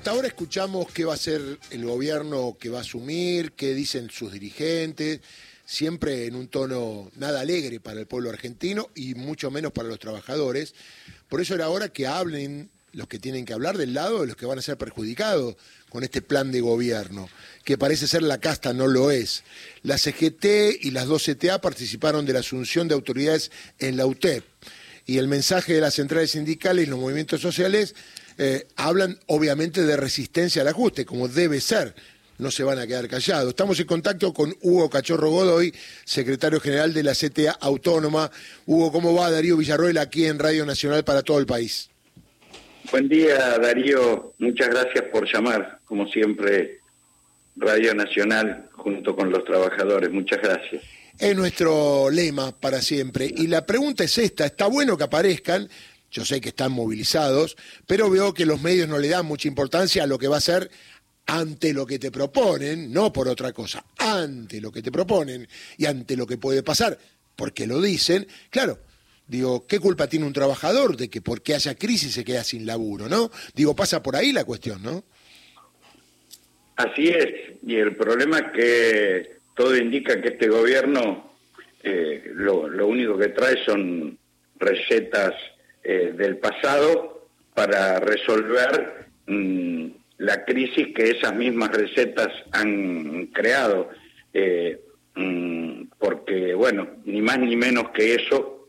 hasta ahora escuchamos qué va a ser el gobierno que va a asumir, qué dicen sus dirigentes, siempre en un tono nada alegre para el pueblo argentino y mucho menos para los trabajadores. Por eso era hora que hablen los que tienen que hablar del lado de los que van a ser perjudicados con este plan de gobierno, que parece ser la casta, no lo es. La CGT y las dos CTA participaron de la asunción de autoridades en la UTEP y el mensaje de las centrales sindicales y los movimientos sociales eh, hablan obviamente de resistencia al ajuste, como debe ser. No se van a quedar callados. Estamos en contacto con Hugo Cachorro Godoy, secretario general de la CTA Autónoma. Hugo, ¿cómo va Darío Villarroel aquí en Radio Nacional para todo el país? Buen día, Darío. Muchas gracias por llamar. Como siempre, Radio Nacional junto con los trabajadores. Muchas gracias. Es nuestro lema para siempre. Y la pregunta es esta, está bueno que aparezcan, yo sé que están movilizados, pero veo que los medios no le dan mucha importancia a lo que va a ser ante lo que te proponen, no por otra cosa, ante lo que te proponen y ante lo que puede pasar, porque lo dicen, claro, digo, ¿qué culpa tiene un trabajador de que porque haya crisis se queda sin laburo, no? Digo, pasa por ahí la cuestión, ¿no? Así es, y el problema es que todo indica que este gobierno eh, lo, lo único que trae son recetas eh, del pasado para resolver mm, la crisis que esas mismas recetas han creado. Eh, mm, porque, bueno, ni más ni menos que eso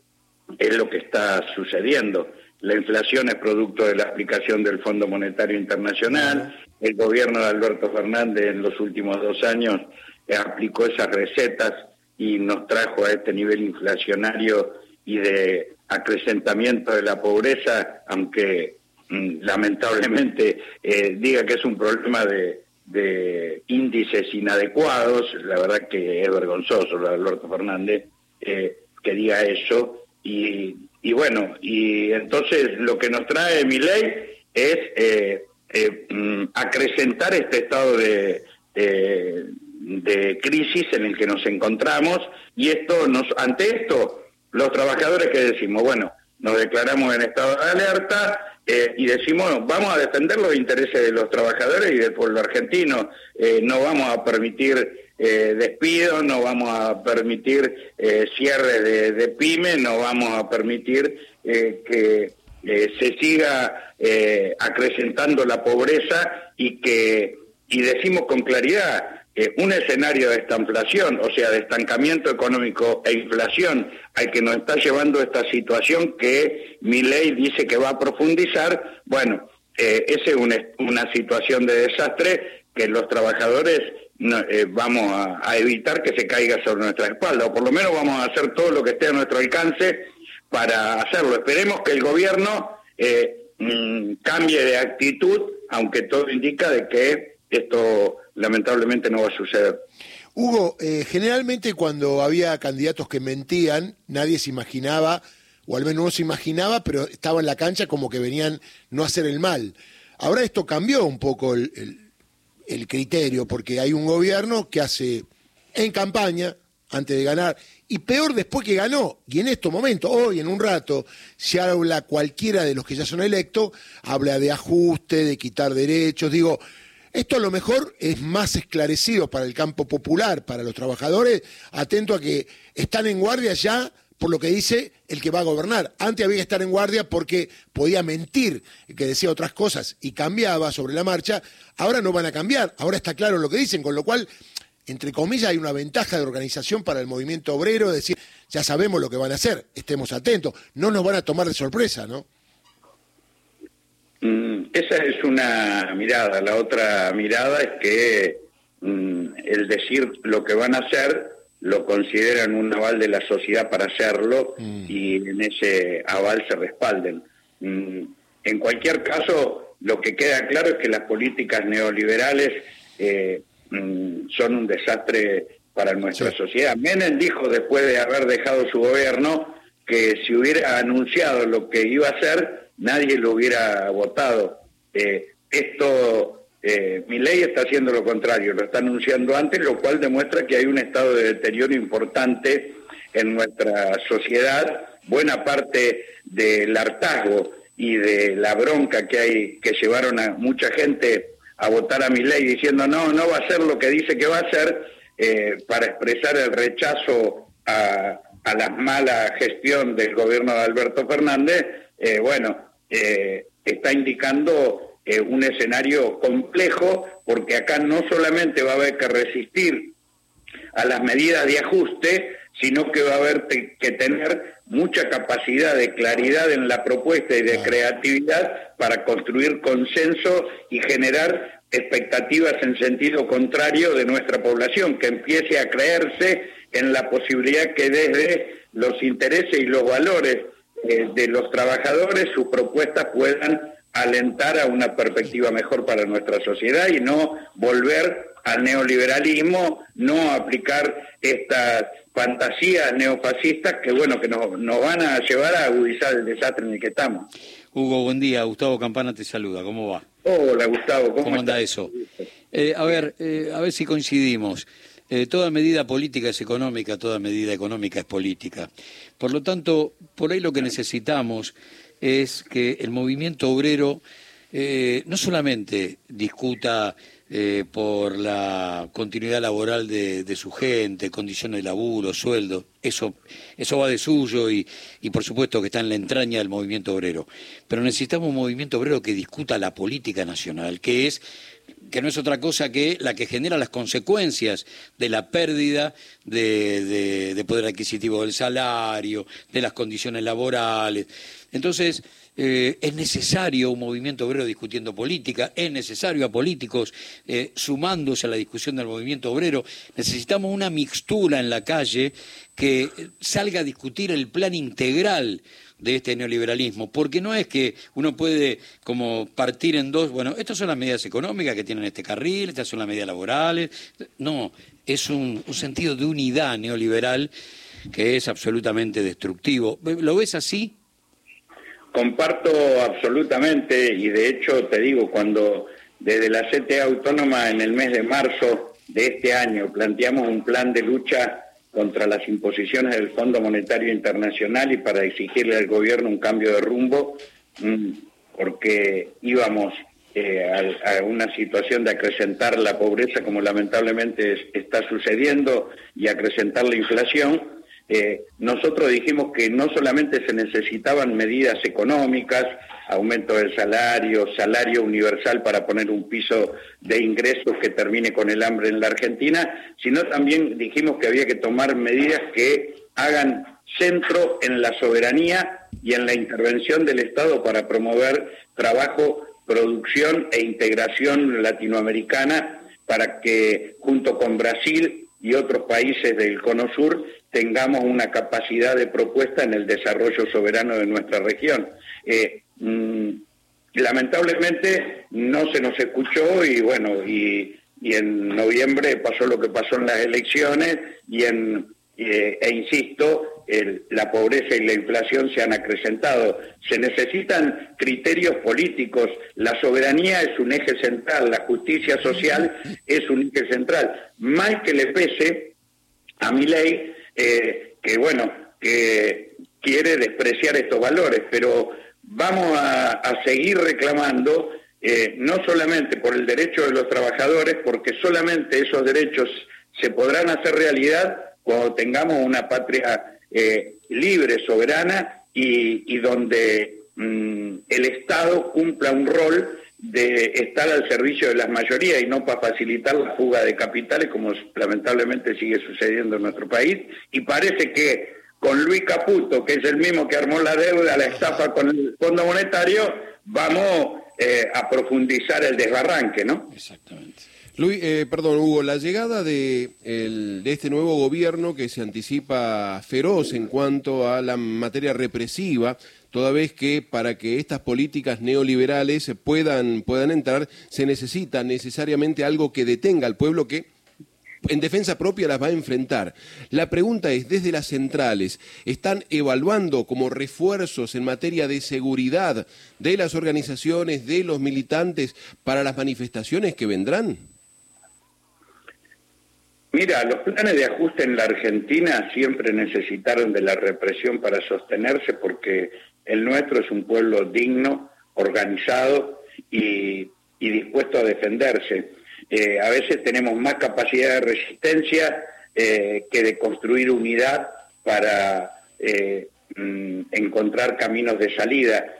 es lo que está sucediendo. La inflación es producto de la aplicación del Fondo Monetario Internacional. El gobierno de Alberto Fernández en los últimos dos años aplicó esas recetas y nos trajo a este nivel inflacionario y de acrecentamiento de la pobreza, aunque mm, lamentablemente eh, diga que es un problema de, índices inadecuados, la verdad que es vergonzoso lo de Alberto Fernández eh, que diga eso, y, bueno, y entonces lo que nos trae mi ley es eh, mm, acrecentar este estado de crisis en el que nos encontramos, y esto nos, ante esto, los trabajadores que decimos, bueno, nos declaramos en estado de alerta eh, y decimos, vamos a defender los intereses de los trabajadores y del pueblo argentino, eh, no vamos a permitir eh, despidos, no vamos a permitir cierre de, de pymes, no vamos a permitir que se siga acrecentando la pobreza y que, y decimos con claridad, un escenario de estanflación, o sea, de estancamiento económico e inflación al que nos está llevando esta situación que mi ley dice que va a profundizar, bueno, eh, esa es una, situación de desastre que los trabajadores eh, vamos a, evitar que se caiga sobre nuestra espalda, o por lo menos vamos a hacer todo lo que esté a nuestro alcance para hacerlo. Esperemos que el gobierno eh, mm, cambie de actitud, aunque todo indica de que esto lamentablemente no va a suceder. Hugo, eh, generalmente cuando había candidatos que mentían, nadie se imaginaba, o al menos no se imaginaba, pero estaba en la cancha como que venían no a hacer el mal. Ahora esto cambió un poco el, criterio, porque hay un gobierno que hace en campaña, antes de ganar, y peor después que ganó. Y en estos momentos, hoy, en un rato, si habla cualquiera de los que ya son electos, habla de ajuste, de quitar derechos, digo, esto a lo mejor es más esclarecido para el campo popular, para los trabajadores, atento a que están en guardia ya por lo que dice el que va a gobernar. Antes había que estar en guardia porque podía mentir, que decía otras cosas y cambiaba sobre la marcha. Ahora no van a cambiar, ahora está claro lo que dicen, con lo cual, entre comillas, hay una ventaja de organización para el movimiento obrero, es decir, ya sabemos lo que van a hacer, estemos atentos, no nos van a tomar de sorpresa, ¿no? Mm, esa es una mirada. La otra mirada es que mm, el decir lo que van a hacer lo consideran un aval de la sociedad para hacerlo mm. y en ese aval se respalden. En cualquier caso, lo que queda claro es que las políticas neoliberales eh, son un desastre para nuestra sociedad. Menem dijo después de haber dejado su gobierno que si hubiera anunciado lo que iba a hacer, nadie lo hubiera votado. Eh, esto, eh, mi ley está haciendo lo contrario, lo está anunciando antes, lo cual demuestra que hay un estado de deterioro importante en nuestra sociedad. Buena parte del hartazgo y de la bronca que hay que llevaron a mucha gente a votar a mi ley diciendo no, no va a ser lo que dice que va a ser, eh, para expresar el rechazo a, la mala gestión del gobierno de Alberto Fernández, bueno, eh, está indicando un escenario complejo porque acá no solamente va a haber que resistir a las medidas de ajuste, sino que va a haber que tener mucha capacidad de claridad en la propuesta y de creatividad para construir consenso y generar expectativas en sentido contrario de nuestra población, que empiece a creerse en la posibilidad que desde los intereses y los valores eh, de los trabajadores sus propuestas puedan alentar a una perspectiva mejor para nuestra sociedad y no volver al neoliberalismo, no aplicar estas fantasías neofascistas que bueno que nos, nos van a llevar a agudizar el desastre en el que estamos. Hugo, buen día. Gustavo Campana te saluda. ¿Cómo va? Hola, Gustavo. ¿Cómo, anda eso? Eh, a ver, eh, a ver si coincidimos. Eh, toda medida política es económica, toda medida económica es política. Por lo tanto, por ahí lo que necesitamos es que el movimiento obrero no solamente discuta eh, por la continuidad laboral de, su gente, condiciones de laburo, sueldo. Eso, eso va de suyo y, y, por supuesto que está en la entraña del movimiento obrero. Pero necesitamos un movimiento obrero que discuta la política nacional, que es que no es otra cosa que la que genera las consecuencias de la pérdida de, de poder adquisitivo del salario, de las condiciones laborales. Entonces, eh, es necesario un movimiento obrero discutiendo política, es necesario a políticos eh, sumándose a la discusión del movimiento obrero. Necesitamos una mixtura en la calle que salga a discutir el plan integral de este neoliberalismo, porque no es que uno puede como partir en dos, bueno, estas son las medidas económicas que tienen este carril, estas son las medidas laborales, no, es un sentido de unidad neoliberal que es absolutamente destructivo. ¿Lo ves así? Comparto absolutamente y de hecho te digo, cuando desde la CTA Autónoma en el mes de marzo de este año planteamos un plan de lucha contra las imposiciones del Fondo Monetario Internacional y para exigirle al gobierno un cambio de rumbo, mm, porque íbamos eh, a, una situación de acrecentar la pobreza como lamentablemente está sucediendo y acrecentar la inflación, eh, nosotros dijimos que no solamente se necesitaban medidas económicas, aumento del salario, salario universal para poner un piso de ingresos que termine con el hambre en la Argentina, sino también dijimos que había que tomar medidas que hagan centro en la soberanía y en la intervención del Estado para promover trabajo, producción e integración latinoamericana para que junto con Brasil y otros países del Cono Sur tengamos una capacidad de propuesta en el desarrollo soberano de nuestra región. Eh, mm, lamentablemente no se nos escuchó y bueno, y, en noviembre pasó lo que pasó en las elecciones y en, eh, e insisto, la pobreza y la inflación se han acrecentado. Se necesitan criterios políticos, la soberanía es un eje central, la justicia social es un eje central. Más que le pese a mi ley, eh, que bueno, que quiere despreciar estos valores, pero vamos a, seguir reclamando eh, no solamente por el derecho de los trabajadores, porque solamente esos derechos se podrán hacer realidad cuando tengamos una patria eh, libre, soberana y, donde mm, el Estado cumpla un rol de estar al servicio de las mayorías y no para facilitar la fuga de capitales como lamentablemente sigue sucediendo en nuestro país. Y parece que con Luis Caputo, que es el mismo que armó la deuda, la estafa con el Fondo Monetario, vamos eh, a profundizar el desbarranque, ¿no? Exactamente. Luis, eh, perdón, Hugo, la llegada de, de, este nuevo gobierno que se anticipa feroz en cuanto a la materia represiva, toda vez que para que estas políticas neoliberales puedan, puedan entrar, se necesita necesariamente algo que detenga al pueblo que en defensa propia las va a enfrentar. La pregunta es, desde las centrales, ¿están evaluando como refuerzos en materia de seguridad de las organizaciones, de los militantes, para las manifestaciones que vendrán? Mira, los planes de ajuste en la Argentina siempre necesitaron de la represión para sostenerse porque el nuestro es un pueblo digno, organizado y, dispuesto a defenderse. Eh, a veces tenemos más capacidad de resistencia eh, que de construir unidad para eh, mm, encontrar caminos de salida.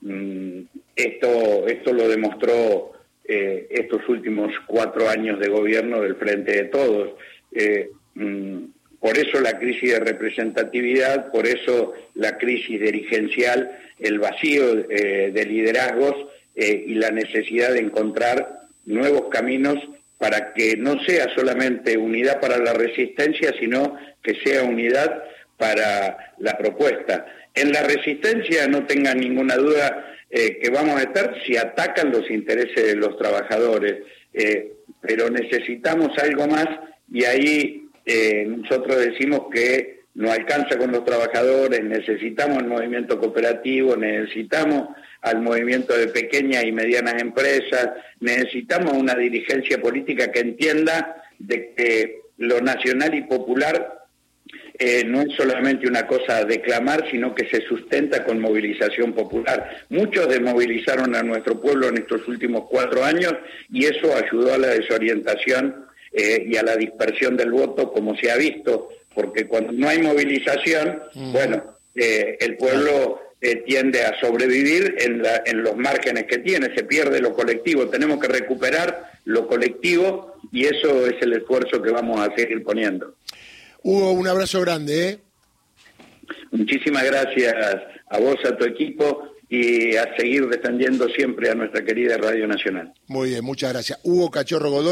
Mm, esto, esto lo demostró eh, estos últimos cuatro años de gobierno del Frente de Todos. Eh, mm, por eso la crisis de representatividad, por eso la crisis dirigencial, el vacío eh, de liderazgos y la necesidad de encontrar nuevos caminos para que no sea solamente unidad para la resistencia, sino que sea unidad para la propuesta. En la resistencia, no tengan ninguna duda, eh, que vamos a estar si atacan los intereses de los trabajadores, eh, pero necesitamos algo más y ahí eh, nosotros decimos que no alcanza con los trabajadores, necesitamos el movimiento cooperativo, necesitamos al movimiento de pequeñas y medianas empresas, necesitamos una dirigencia política que entienda de que lo nacional y popular eh, no es solamente una cosa a declamar, sino que se sustenta con movilización popular. Muchos desmovilizaron a nuestro pueblo en estos últimos cuatro años y eso ayudó a la desorientación eh, y a la dispersión del voto, como se ha visto, porque cuando no hay movilización, bueno, eh, el pueblo tiende a sobrevivir en, en los márgenes que tiene, se pierde lo colectivo, tenemos que recuperar lo colectivo y eso es el esfuerzo que vamos a seguir poniendo. Hugo, un abrazo grande. ¿eh? Muchísimas gracias a vos, a tu equipo y a seguir defendiendo siempre a nuestra querida Radio Nacional. Muy bien, muchas gracias. Hugo Cachorro Godoy.